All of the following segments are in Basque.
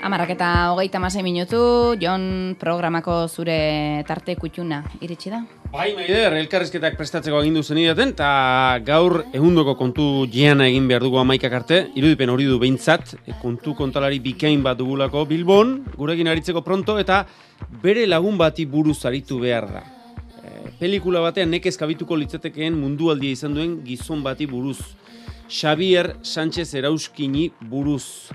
Amarak eta hogeita masei minutu, Jon programako zure tarte kutxuna, iritsi da? Bai, maider, elkarrizketak prestatzeko agindu zen idaten, eta gaur ehundoko kontu jeana egin behar dugu amaikak arte, irudipen hori du behintzat, e, kontu kontalari bikain bat dugulako Bilbon, gurekin aritzeko pronto, eta bere lagun bati buruz aritu behar da. E, pelikula batean nekez kabituko litzatekeen mundualdia izan duen gizon bati buruz. Xavier Sánchez Erauskini buruz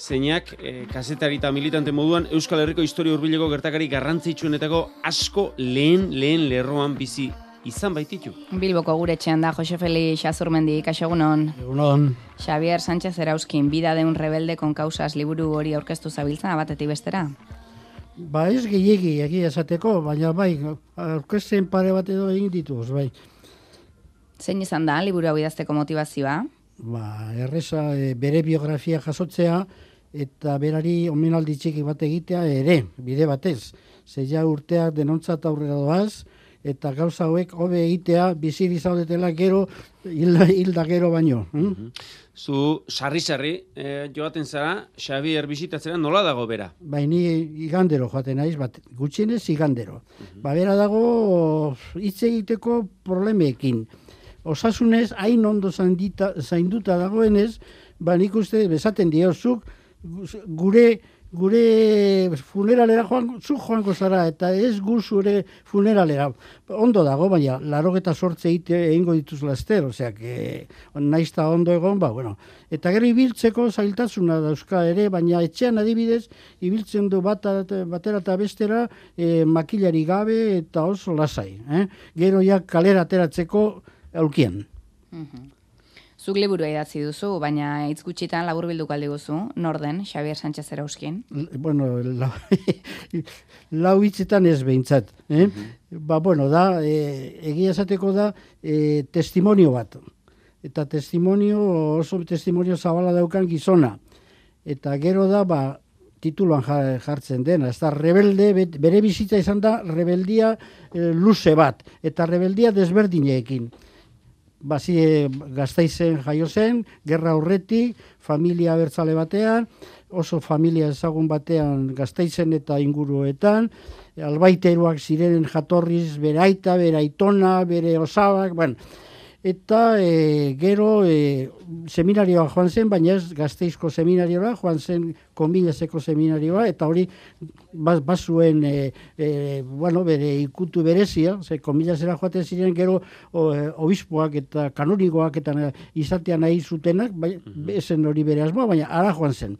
zeinak e, kazetari eta militante moduan Euskal Herriko historia hurbileko gertakari garrantzitsuenetako asko lehen lehen lerroan bizi izan baititu. Bilboko gure txean da Jose Feli Xazurmendi ikasegunon. Egunon. Xavier Sánchez Erauskin, bida de un rebelde con causas liburu hori aurkeztu zabiltzen abatetik bestera. Ba ez gehiegi egia esateko, baina bai, aurkezten pare bat edo egin dituz, bai. Zein izan da, liburu hau idazteko motivazioa? Ba, erreza e, bere biografia jasotzea, eta berari omenaldi txiki bat egitea ere, bide batez. Zeia urteak denontzat aurrera doaz, eta gauza hauek hobe egitea biziri zaudetela gero hilda, hilda gero baino. Hm? Zu sarri-sarri eh, joaten zara, Xavier bisitatzera nola dago bera? Bai, ni igandero joaten naiz, bat gutxienez igandero. Ba, bera dago hitz egiteko problemeekin. Osasunez, hain ondo zaindita, zainduta dagoenez, ba, nik uste besaten diozuk, gure gure funeralera joan, zu joango zara, eta ez gu zure funeralera. Ondo dago, baina, laro eta sortze ite egingo dituz laster, osea, que naizta ondo egon, ba, bueno. Eta gero ibiltzeko zailtasuna dauzka ere, baina etxean adibidez, ibiltzen du bat, batera eta bestera e, makilari gabe eta oso lasai. Eh? Gero ja kalera ateratzeko aulkien. Mm Zuk liburu idatzi duzu, baina hitz gutxitan labur bilduko aldi guzu, norden, Xavier Sánchez Erauskin. Bueno, lau, lau hitzetan ez behintzat. Eh? Ba, bueno, da, e, egia esateko da, e, testimonio bat. Eta testimonio, oso testimonio zabala daukan gizona. Eta gero da, ba, tituloan jartzen dena. Ez da, rebelde, bere bizitza izan da, rebeldia e, luze bat. Eta rebeldia desberdineekin basi gaztaizen jaio zen, gerra horretik, familia bertzale batean, oso familia ezagun batean gaztaizen eta inguruetan, albaiteruak ziren jatorriz bere aita, bere aitona, bere osabak, bueno, eta e, gero e, seminarioa joan zen, baina ez gazteizko seminarioa, joan zen kombinazeko seminarioa, eta hori bazuen, e, e, bueno, bere ikutu berezia, ze kombinazera joaten ziren gero o, e, obispoak eta kanonikoak eta izatea nahi zutenak, bai, mm hori bere asmoa, baina ara joan zen.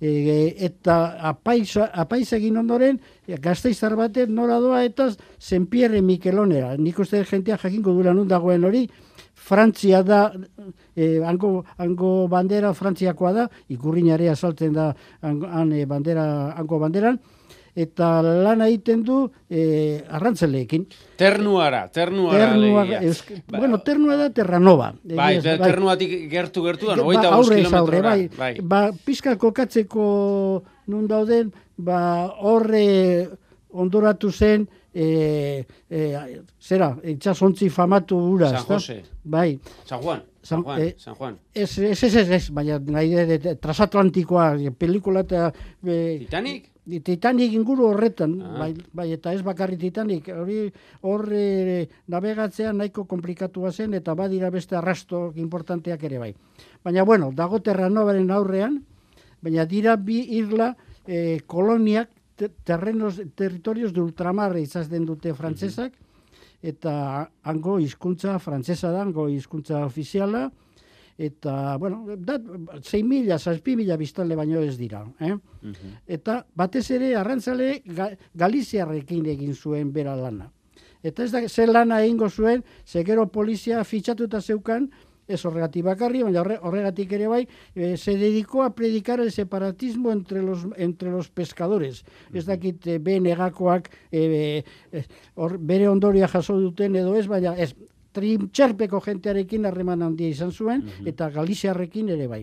E, eta apaisa, apaisa egin ondoren, gazteizar batek nora doa eta zenpierre Mikelonera. Nik uste jentia jakinko dura nun dagoen hori, Frantzia da, e, ango, ango bandera frantziakoa da, ikurrinare azaltzen da han, e, bandera, ango banderan, eta lan egiten du e, arrantzeleekin. Ternuara, ternuara. Ternua, ba, bueno, ternua da Terranova. Bai, bai, ternuatik gertu gertu da, ba, aurre aurre, bai, bai. Ba, pizka kokatzeko nun dauden, ba, horre ondoratu zen, e, e, zera, itxasontzi famatu ura. San Jose. Bai. San Juan. San Juan, eh, San Juan. Ez, ez, ez, ez, baina nahi de, transatlantikoa, pelikula eta... Titanic? Titanic inguru horretan, ah. bai, bai, eta ez bakarri Titanic, hori horre navegatzea nahiko komplikatua zen, eta badira beste arrasto importanteak ere bai. Baina, bueno, dago terranovaren aurrean, baina dira bi irla eh, koloniak, terrenos, territorios de ultramar izazten dute frantsesak, eta hango hizkuntza frantsesa da, hango hizkuntza ofiziala, eta, bueno, da, 6 mila, 6 mila biztanle baino ez dira. Eh? Eta batez ere, arrantzale, ga, Galiziarrekin egin zuen bera lana. Eta ez da, ze lana egingo zuen, zegero polizia fitxatuta zeukan, ez horregatik bakarri, baina horregatik ere bai, eh, se dedicó a predicar el separatismo entre los, entre los pescadores. Ez dakit, eh, be negakoak, eh, eh, bere ondoria jaso duten edo ez, baina ez, trimtxerpeko jentearekin harreman handia izan zuen, eta Galiziarrekin ere bai.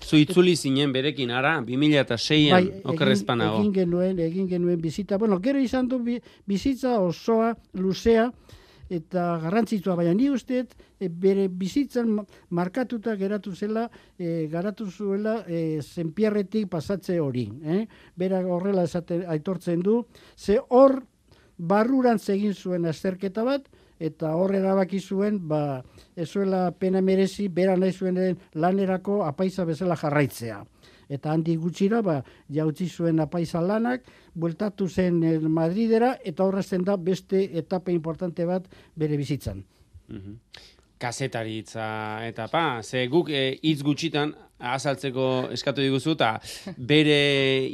Zu itzuli zinen berekin, ara, 2006an, bai, okerrezpanago. Egin genuen, egin genuen bizita. Bueno, gero izan du bizitza osoa, luzea, eta garrantzitsua baina ni usteet e, bere bizitzan ma- markatuta geratu zela e, garatu zuela e, zenpierretik pasatze hori eh? berak horrela esate aitortzen du ze hor barrurantz egin zuen azterketa bat eta hor erabaki zuen ba ez zuela pena merezi bera nahi zuen lanerako apaiza bezala jarraitzea eta handi gutxira ba jautzi zuen apaisa lanak bueltatu zen eh, Madridera eta horrazten da beste etapa importante bat bere bizitzan. Mhm. Kazetaritza etapa, ze guk eh, hitz gutxitan azaltzeko eskatu diguzu eta bere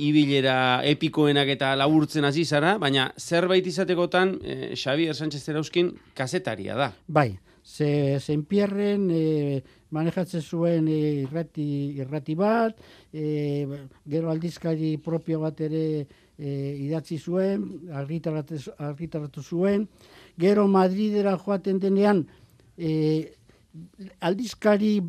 ibilera epikoenak eta laburtzen hasi zara, baina zerbait izatekotan eh, Xavier Sánchez Erauskin kazetaria da. Bai, ze zenpierren e, manejatzen zuen e, irrati, irrati bat, e, gero aldizkari propio bat ere e, idatzi zuen, argitaratu zuen, gero Madridera joaten denean e, aldizkari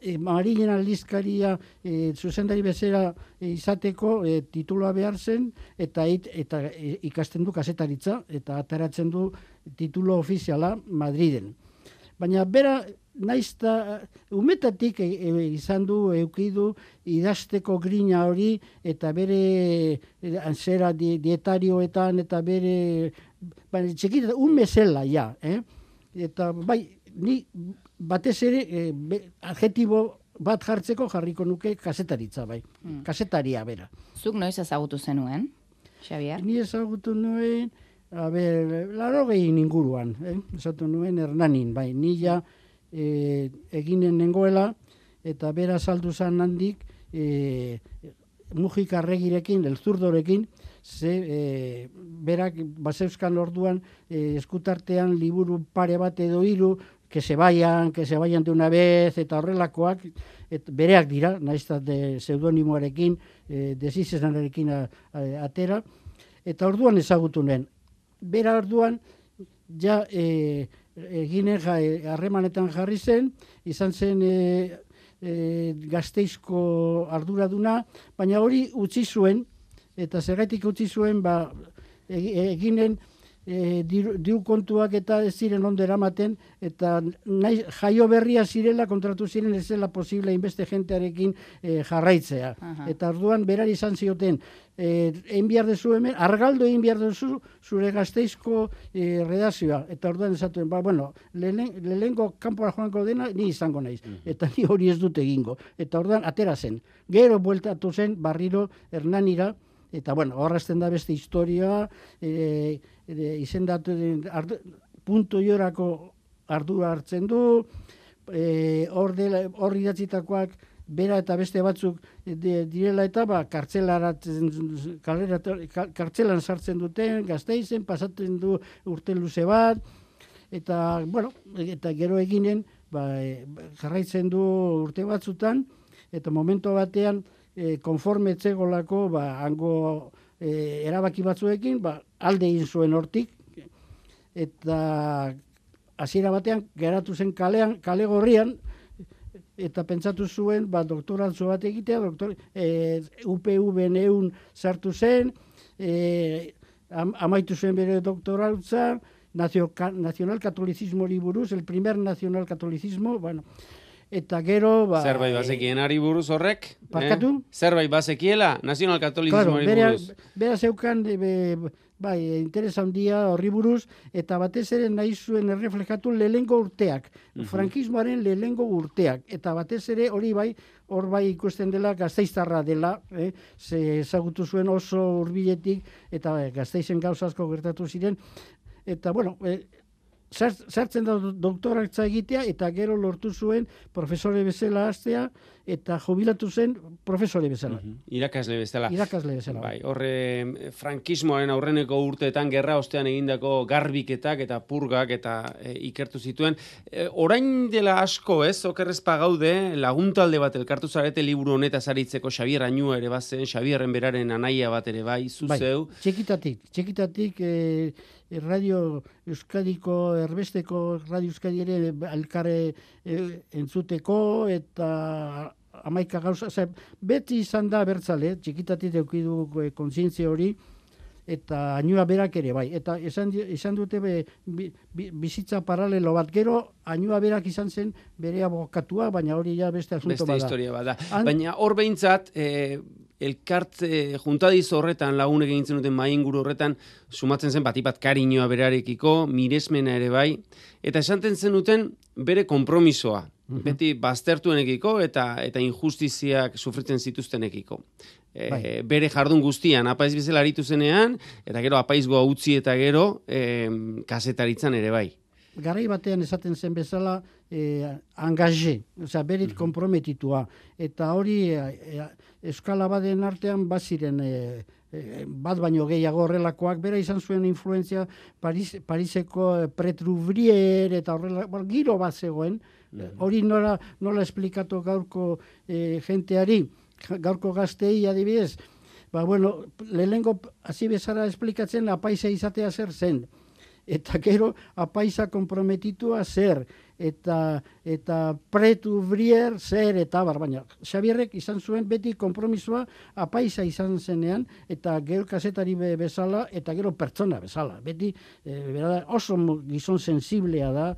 e, Marilen aldizkaria e, zuzendari bezera e, izateko e, titulua behar zen eta it, eta e, ikasten du kasetaritza eta ateratzen du titulo ofiziala Madriden. Baina bera naizta umetatik e, e, izan du eukidu idazteko grina hori eta bere anzera di, dietarioetan eta bere baina txekita un zela ja, eh? Eta bai, ni batez ere e, be, adjetibo bat jartzeko jarriko nuke kasetaritza bai. Mm. Kasetaria bera. Zuk noiz ezagutu zenuen, Xavier? Ni ezagutu nuen, a ber, laro gehin inguruan, eh? esatu nuen Hernanin, bai, ni ja e, eginen nengoela, eta bera saldu zan handik, e, Mujik arregirekin, elzurdorekin, ze e, berak baseuskan orduan e, eskutartean liburu pare bat edo hiru que se vayan, que se vayan de una vez, eta horrelakoak, et, bereak dira, naiz eta de pseudonimoarekin, e, desizenarekin a- a- atera, eta orduan ezagutu nuen. Bera orduan, ja, e, eginen ja, e, harremanetan jarri zen, izan zen e, e, gazteizko arduraduna, baina hori utzi zuen, eta zergaitik utzi zuen, ba, egi- eginen e, diru, diru kontuak eta ez ziren ondo eramaten, eta nahi, jaio berria zirela kontratu ziren ez zela posible inbeste jentearekin e, jarraitzea. Aha. Eta orduan berari izan zioten, e, egin behar duzu hemen, argaldo egin behar duzu zure gazteizko e, redazioa. Eta orduan esatuen, ba, bueno, lehen- lehengo kanpora joango dena, ni izango naiz. Eta ni hori ez dut egingo. Eta orduan atera zen. Gero bueltatu zen barriro Hernanira, eta bueno, horrazten da beste historia, e, e, izendatu den, ardu, puntu jorako ardura hartzen du, e, hor dela- hor idatzitakoak bera eta beste batzuk de, direla eta ba, kartzelaratzen, kartzelan sartzen duten, gazteizen, pasatzen du urte luze bat, eta, bueno, eta gero eginen, ba, e, jarraitzen du urte batzutan, eta momentu batean, e, konforme etzegolako, ba, hango e, erabaki batzuekin, ba, alde egin zuen hortik, eta hasiera batean geratu zen kalean, kale gorrian, eta pentsatu zuen, ba, doktorantzu bat egitea, doktor, e, UPV neun sartu zen, e, am, amaitu zuen bere doktorantza, nazio, ka, nazional katolizismori buruz, el primer nazional katolizismo, bueno, eta gero, ba... Zerbait bazekien ari buruz horrek? Barkatu? Eh? Zerbait bazekiela, nazional Claro, katolizismoari bera, buruz. bera zeukan, e, be, bai, interes handia horri buruz, eta batez ere nahi zuen erreflejatu lehengo urteak, frankismoaren lehengo urteak, eta batez ere hori bai, hor bai ikusten dela gazteiztarra dela, eh? ze ezagutu zuen oso hurbiletik eta eh, gazteizen gauza asko gertatu ziren, eta bueno, eh, sartzen da doktoratza egitea eta gero lortu zuen profesore bezala hastea eta jubilatu zen profesore bezala, Mhm. Irakasle bezala. irakasle bezala. Bai, horre frankismoaren aurreneko urteetan gerra ostean egindako garbiketak eta purgak eta e, ikertu zituen. E, orain dela asko, ez, okerrezpa gaude, laguntalde bat elkartu zarete liburu honetaz aritzeko Xabier Añua ere bazen, Xabierren beraren anaia bat ere bai, zuzeu. Bai, txikitatik, txikitatik eh, Radio Euskadiko, erbesteko Radio Euskadi ere alkare eh, entzuteko eta amaika gauza, ze, beti izan da bertzale, txikitatik eukidu eh, kontzientzia hori, eta ainua berak ere bai. Eta esan, esan dute be, bi, bizitza paralelo bat gero, ainua berak izan zen bere abokatua, baina hori ja beste asunto bada. Beste historia bada. baina hor behintzat, e, elkart e, juntadiz horretan, lagun egin duten main guru horretan, sumatzen zen batipat kariñoa berarekiko, miresmena ere bai, eta esanten zenuten bere kompromisoa, mhm. beti baztertuenekiko eta eta injustiziak sufritzen zituztenekiko. E, bai. bere jardun guztian, apaiz bezala aritu zenean, eta gero apaizgoa utzi eta gero e, kasetaritzan ere bai. Garai batean esaten zen bezala, e, angaje, oza, berit mhm. komprometitua. Eta hori, e, eskala baden artean, baziren, e, e, bat baino gehiago horrelakoak, bera izan zuen influenzia Paris, Pariseko pretrubrier eta horrela, giro bat zegoen. Hori nola, nola esplikatu gaurko e, jenteari, gaurko gaztei adibidez, ba, bueno, lehengo hasi bezara esplikatzen apaisa izatea zer zen. Eta gero apaisa komprometitua zer. Eta, eta pretu brier zer eta bar. Baina Xabierrek izan zuen beti kompromisoa apaisa izan zenean eta gero kasetari bezala eta gero pertsona bezala. Beti e, oso gizon sensiblea da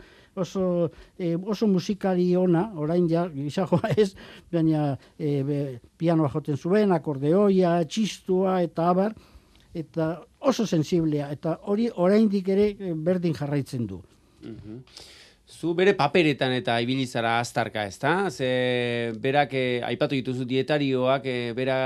oso, e, oso musikari ona, orain ja, gizajoa ez, baina e, be, pianoa joten zuen, akordeoia, txistua eta abar, eta oso sensiblea, eta hori oraindik ere e, berdin jarraitzen du. Mm Zu bere paperetan eta ibilizara aztarka, ez da? Ze berak eh, aipatu dituzu dietarioak, eh, bera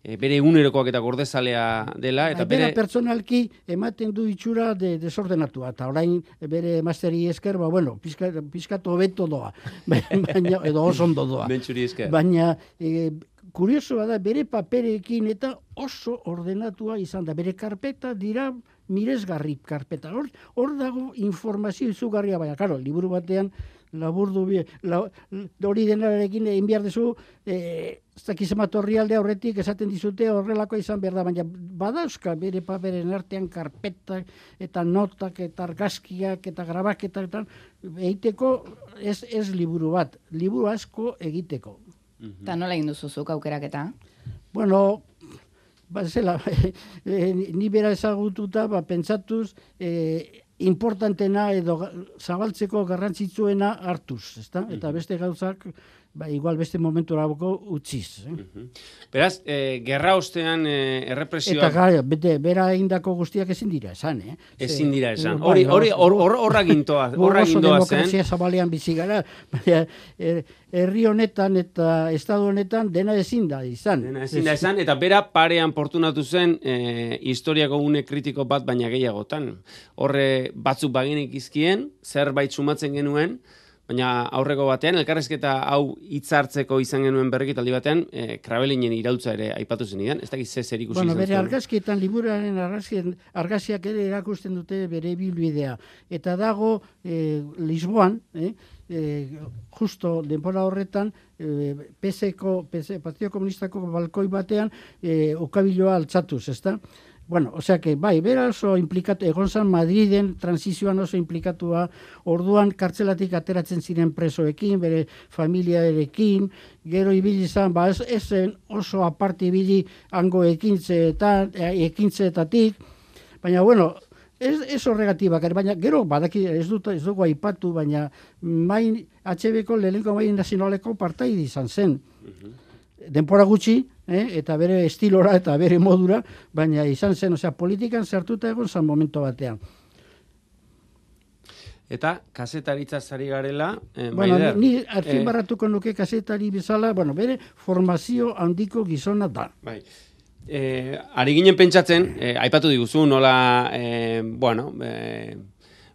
e, bere egunerokoak eta gordezalea dela. Eta bere... pertsonalki ematen du itxura de, desordenatua, eta orain bere masteri esker, ba, bueno, pizkatu hobeto doa, baina, edo oso ondo doa. esker. Baina, e, kuriosoa da, bere paperekin eta oso ordenatua izan da. Bere karpeta dira miresgarri karpeta. Hor, hor dago informazio izugarria, baina, karo, liburu batean, laburdu bi, la, hori denarekin egin behar dezu, e, ez dakiz aldea horretik esaten dizute horrelako izan behar da, baina badauzka bere paperen artean karpetak eta notak eta argazkiak eta grabaketak eta egiteko ez, ez liburu bat, liburu asko egiteko. Eta nola egin duzu zuk aukeraketa? Bueno, ba, zela, e, ni bera ezagututa, ba, pentsatuz, e, importantena edo zabaltzeko garrantzitsuena hartuz, ezta? Eta beste gauzak ba, igual beste momentu eraboko utziz. Eh? Beraz, e, gerra ostean e, errepresioa... Eta gara, bete, bera egindako guztiak ezin dira esan, eh? Ezin dira esan. Hori, hori, horra gintoa, horra gintoa zen. demokrazia zabalean bizi gara, er, herri honetan eta estado honetan dena ezin da izan. Dena ezin da izan, eta bera parean portunatu zen e, historiako une kritiko bat baina gehiagotan. Horre batzuk baginik izkien, zerbait sumatzen genuen, Baina aurreko batean, elkarrezketa hau hitzartzeko izan genuen berrekit aldi batean, e, krabelinen irautza ere aipatu zen idan, ez dakiz ze zer ikusi bueno, bere argazkietan, liburaren argazkiak ere erakusten dute bere bilbidea. Eta dago e, Lisboan, eh, e, justo denpora horretan, e, PSko, PS, Partio Komunistako balkoi batean, e, ukabiloa altzatuz, ezta? Bueno, o sea que bai, bera oso implikatu, egon zan Madriden transizioan oso implikatua, orduan kartzelatik ateratzen ziren presoekin, bere familiarekin, gero ibili zan, ba ez, zen oso aparte ibili hango ekintzeetan, e, ekintzeetatik, baina bueno, ez, ez horregatibak, baina gero badaki ez dut ez dugu aipatu, baina main HB-ko lehenko main nazionaleko partai izan zen. Mhm. Denpora gutxi, eh, eta bere estilora eta bere modura, baina izan zen, osea, politikan sartuta egon zan momento batean. Eta kasetaritza zari garela, eh, bueno, ni, ni artin eh, nuke kasetari bezala, bueno, bere formazio handiko gizona da. Bai. Eh, ari ginen pentsatzen, eh, aipatu diguzu, nola, eh, bueno, eh,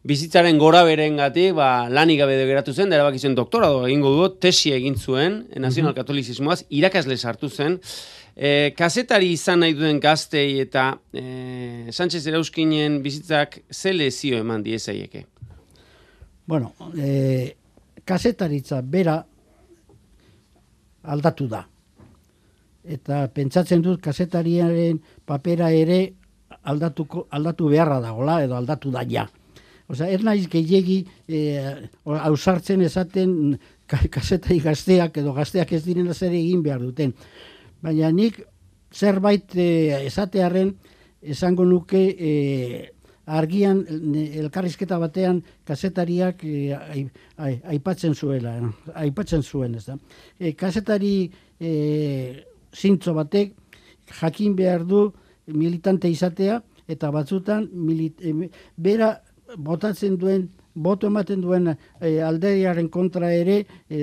bizitzaren gora beren gati, ba, lanik gabe geratu zen, dara bakizuen doktorado egingo du, tesi egin zuen, eh, nazional mhm. katolizismoaz, irakasle sartu zen, e, kasetari izan nahi duen gaztei eta e, Sánchez Erauskinen bizitzak ze lezio eman diezaieke? Bueno, e, kasetaritza bera aldatu da. Eta pentsatzen dut kasetariaren papera ere aldatuko, aldatu beharra dagola edo aldatu da ja. Osa, ez naiz gehiagi eh, ausartzen esaten kasetai gazteak edo gazteak ez direna zer egin behar duten. Baina nik zerbait eh, esatearen esango nuke e, argian elkarrizketa batean kazetariak e, aipatzen zuela, aipatzen zuen, ez da. E, kazetari e, zintzo batek jakin behar du militante izatea eta batzutan milit, e, bera botatzen duen boto ematen duen e, alderiaren kontra ere e,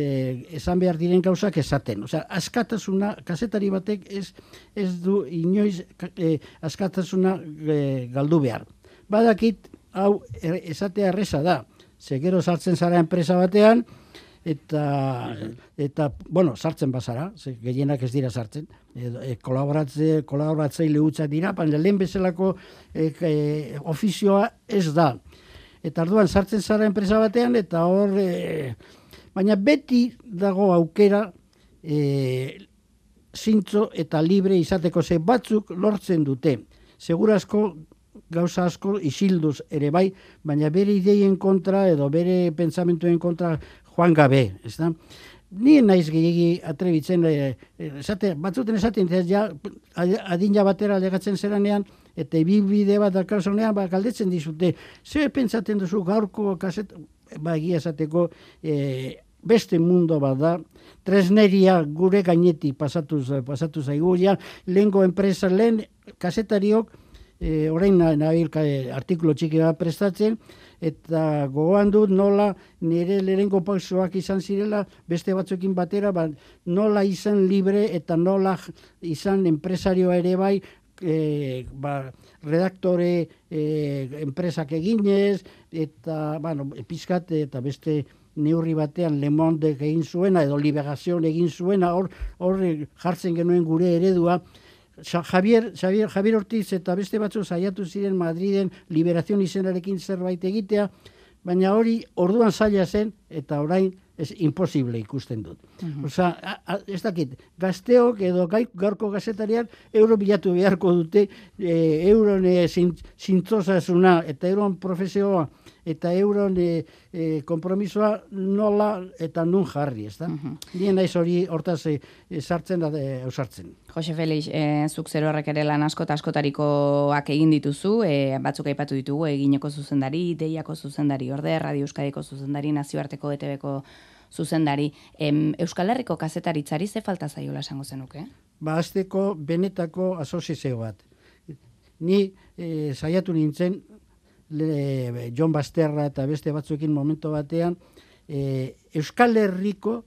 esan behar diren gauzak esaten. Osea, askatasuna, kasetari batek ez, ez du inoiz e, askatasuna e, galdu behar. Badakit, hau er, esatea erresa da. Zegero sartzen zara enpresa batean, eta, eta bueno, sartzen bazara, ze, gehienak ez dira sartzen, e, kolaboratze, kolaboratzeile dira, baina lehen bezalako e, e, ofizioa ez da eta arduan sartzen zara enpresa batean, eta hor, e, baina beti dago aukera e, zintzo eta libre izateko ze batzuk lortzen dute. Segurazko gauza asko isilduz ere bai, baina bere ideien kontra edo bere pentsamentuen kontra joan gabe, ez da? Ni naiz gehiagi atrebitzen, e, esate, batzuten esaten, ja, adina batera legatzen zeranean, eta bide bat dalkarzonean, ba, galdetzen dizute, ze pentsaten duzu gaurko kaset, ba, egia esateko, e, beste mundo bat da, tresneria gure gainetik pasatu, pasatu zaigu, ja, lehenko enpresa, lehen kasetariok, e, orain nabilka e, artikulo txiki bat prestatzen, eta gogoan dut nola nire lehenko pausoak izan zirela, beste batzuekin batera, ba, nola izan libre eta nola izan enpresarioa ere bai, e, ba, redaktore e, enpresak eginez, eta, bueno, pizkat, eta beste neurri batean Le Monde egin zuena, edo Liberazion egin zuena, hor, hor jartzen genuen gure eredua, Javier, Javier, Javier Ortiz eta beste batzu saiatu ziren Madriden liberazion izenarekin zerbait egitea, baina hori orduan zaila zen eta orain ez imposible ikusten dut. Uh Osa, ez dakit, gazteok edo gai, gaurko gazetariak euro bilatu beharko dute e, euron e, zintzosasuna eta euron profesioa eta euron e, e, kompromisoa nola eta nun jarri, ez da? Uh naiz hori hortaz e, sartzen da e, ausartzen. Jose Felix, e, zuk zero ere lan asko eta askotarikoak egin dituzu, e, batzuk aipatu ditugu, egineko zuzendari, deiako zuzendari, orde, Radio Euskadiko zuzendari, nazioarteko ETBko zuzendari. Em, Euskal Herriko kazetaritzari ze falta zaiola esango zenuke? Ba, azteko benetako asozizio bat. Ni e, saiatu nintzen, le, John Basterra eta beste batzuekin momento batean, e, Euskal Herriko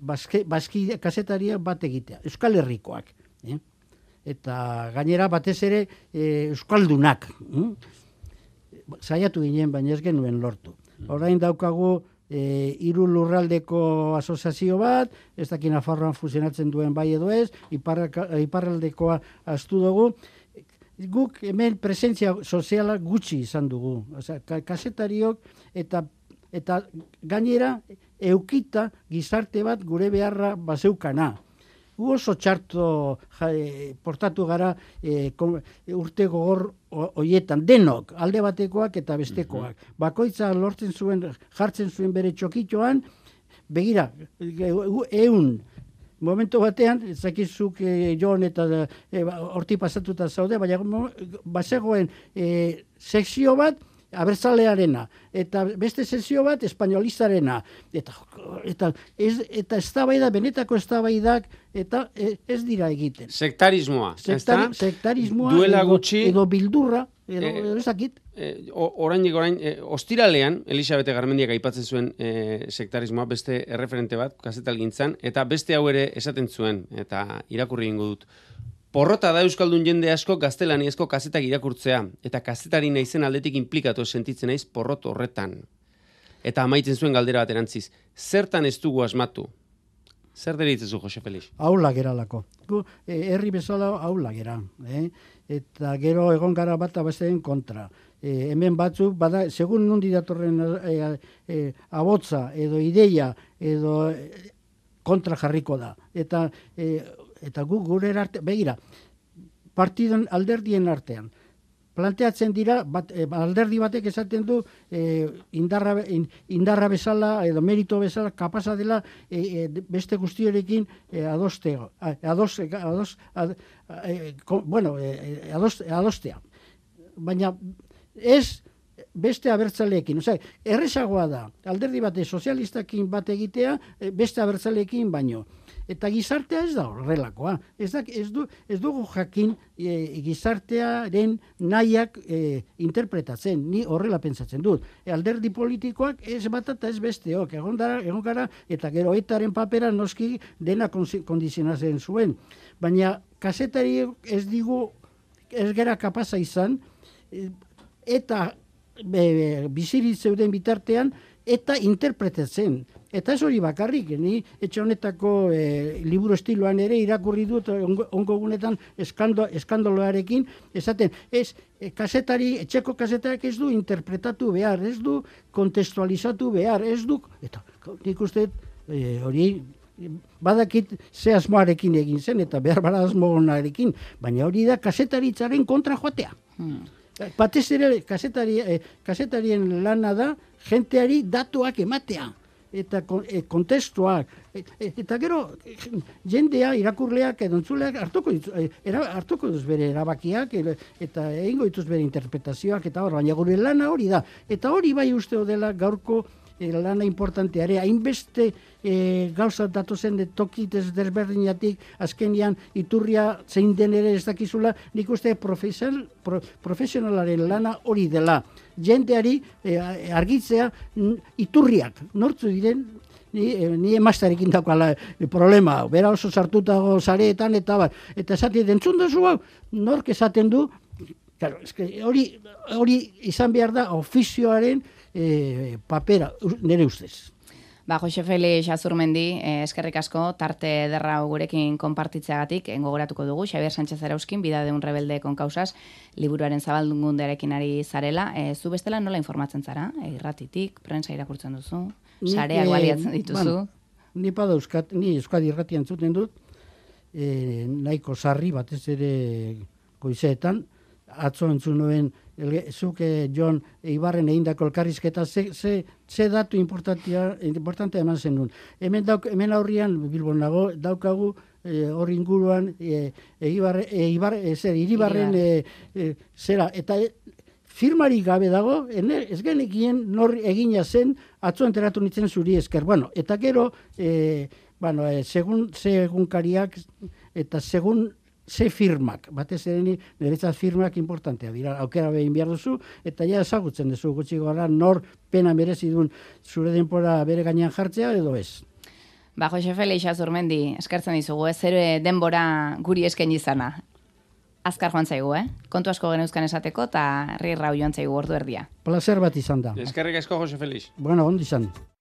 baski kasetaria bat egitea. Euskal Herrikoak. Eh? Eta gainera batez ere e, Euskaldunak. Hm? Saiatu ginen, baina ez genuen lortu. Orain daukagu e, iru lurraldeko asoziazio bat, ez dakin afarroan fusionatzen duen bai edo ez, iparraldekoa astu dugu, guk hemen presentzia soziala gutxi izan dugu. Osea, kasetariok eta eta gainera eukita gizarte bat gure beharra bazeukana gu oso txarto e, portatu gara e, urte gogor hoietan, denok, alde batekoak eta bestekoak. Mhm. Bakoitza lortzen zuen, jartzen zuen bere txokitxoan, begira, eun, momentu batean, zakizuk e, joan eta e, horti pasatuta zaude, baina bazegoen e, sekzio bat, abertzalearena, eta beste sesio bat espainolistarena, eta, eta, ez, eta eztabaida, benetako eztabaidak, eta ez dira egiten. Sektarismoa, Sektari, Sektarismoa, Duela gutxi, edo, bildurra, edo, e, edo ezakit. E, orain, orain, e, ostiralean, Elisabete Garmendiak aipatzen zuen e, sektarismoa, beste erreferente bat, kasetal gintzan, eta beste hau ere esaten zuen, eta irakurri ingo dut. Porrota da Euskaldun jende asko gaztelaniezko kazetak irakurtzea, eta kazetari naizen aldetik implikatu sentitzen naiz porrot horretan. Eta amaitzen zuen galdera bat erantziz, zertan ez dugu asmatu? Zer deritzezu, Jose Felix? Aula geralako. Gu, e, herri bezala aula gera. Eh? Eta gero egon gara bat abesteen kontra. E, hemen batzuk, bada, segun nundi datorren e, e, abotza, edo ideia, edo e, kontra jarriko da. Eta e, eta gu gure arte, begira, partidon alderdien artean, planteatzen dira, bat, e, alderdi batek esaten du e, indarra, in, indarra bezala, edo merito bezala, kapasa dela e, e, beste guztiorekin e, adosteo, ados, ados, ad, e, ko, bueno, e, ados, adostea. Baina ez beste abertzaleekin. Osea, errezagoa da, alderdi bate sozialistakin bat egitea, beste abertzaleekin baino eta gizartea ez da horrelakoa. Ez, da, ez, du, ez dugu jakin e, gizartearen nahiak e, interpretatzen, ni horrela pentsatzen dut. E, alderdi politikoak ez bat eta ez besteok, egon, dara, egon gara, eta gero etaren papera noski dena kondizionatzen zuen. Baina kasetari ez digu ez gera kapaza izan, e, eta be, bizirit zeuden bitartean, eta interpretatzen. Eta ez hori bakarrik, ni etxe honetako e, liburu estiloan ere irakurri dut ongo gunetan eskando, eskandoloarekin, esaten, ez, e, kasetari, etxeko kasetarik ez du interpretatu behar, ez du kontestualizatu behar, ez du, eta nik uste e, hori badakit ze asmoarekin egin zen, eta behar bara asmoarekin, baina hori da kasetaritzaren kontra joatea. Hmm. Batez ere, kasetari, eh, kasetarien lana da, jenteari datuak ematea eta e, kontestuak. E, e, eta gero, jendea, irakurleak, edontzuleak, hartuko, e, era, hartuko duz bere erabakiak, eta egingo dituz bere interpretazioak, eta hor, baina gure lana hori da. Eta hori bai uste dela gaurko lana importanteare, hainbeste e, gauza datozen de tokitez desberdinatik, azkenian iturria zein den ere ez dakizula, nik uste profesional, profesionalaren lana hori dela. Jenteari e, argitzea iturriak, nortzu diren, ni, e, ni emastarekin daukala e, problema, bera oso sartutago zareetan, eta bar, eta esati dentzun duzu hau, nork esaten du, Claro, es que hori, hori izan behar da ofizioaren e, papera, nire ustez. Ba, Jose Felix Azurmendi, eh, eskerrik asko, tarte derra gurekin konpartitzeagatik, engogoratuko dugu, Xavier Sánchez Arauskin, bida de un rebelde konkausaz, liburuaren zabaldungundearekin ari zarela. Eh, zu bestela nola informatzen zara? Eh, irratitik, prensa irakurtzen duzu, sareak baliatzen dituzu? Bueno, ni pada euskat, ni euskadi irratian zuten dut, eh, nahiko sarri batez ere goizeetan, atzo entzun nuen, zuke John Ibarren egindako elkarrizketa ze, ze, ze datu importantea, importantea eman zen nun. Hemen, dauk, hemen aurrian, Bilbon nago, daukagu e, hor inguruan e, e, Ibarre, e, Ibarre, e, zer, iribarren e, e, zera, eta e, firmari gabe dago, ene, ez genekien nor egina zen, atzo enteratu nintzen zuri esker. Bueno, eta gero, e, bueno, e, segun, segun kariak, eta segun ze firmak, batez ere ni niretzat firmak importantea dira, aukera behin behar duzu, eta ja ezagutzen duzu gutxi gara nor pena merezi duen zure denpora bere gainean jartzea edo ez. Ba, Jose Felix Azurmendi, eskertzen dizugu, ez ere denbora guri esken izana. Azkar joan zaigu, eh? Kontu asko genuzkan esateko, eta herri rau joan zaigu ordu erdia. Placer bat izan da. Eskerrik asko, Jose Felix. Bueno, ondi izan.